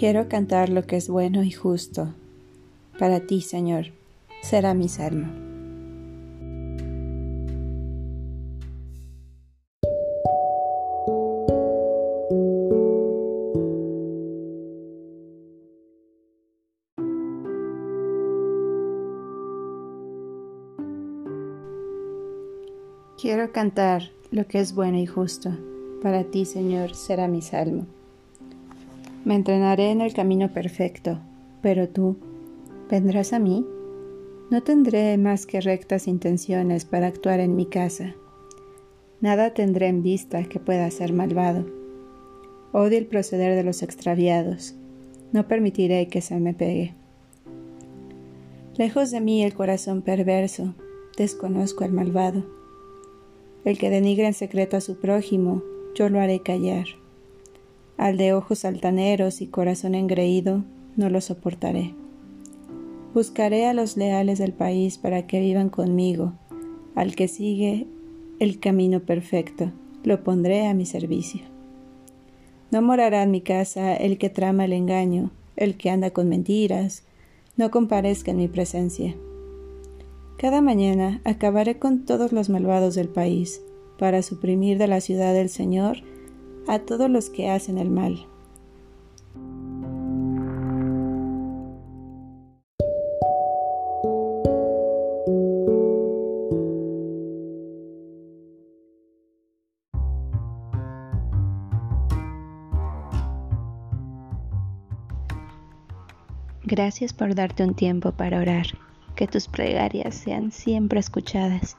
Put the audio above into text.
Quiero cantar lo que es bueno y justo. Para ti, Señor, será mi salmo. Quiero cantar lo que es bueno y justo. Para ti, Señor, será mi salmo. Me entrenaré en el camino perfecto, pero tú, ¿vendrás a mí? No tendré más que rectas intenciones para actuar en mi casa. Nada tendré en vista que pueda ser malvado. Odio el proceder de los extraviados. No permitiré que se me pegue. Lejos de mí el corazón perverso, desconozco al malvado. El que denigra en secreto a su prójimo, yo lo haré callar. Al de ojos altaneros y corazón engreído, no lo soportaré. Buscaré a los leales del país para que vivan conmigo. Al que sigue el camino perfecto, lo pondré a mi servicio. No morará en mi casa el que trama el engaño, el que anda con mentiras, no comparezca en mi presencia. Cada mañana acabaré con todos los malvados del país, para suprimir de la ciudad del Señor a todos los que hacen el mal. Gracias por darte un tiempo para orar. Que tus plegarias sean siempre escuchadas.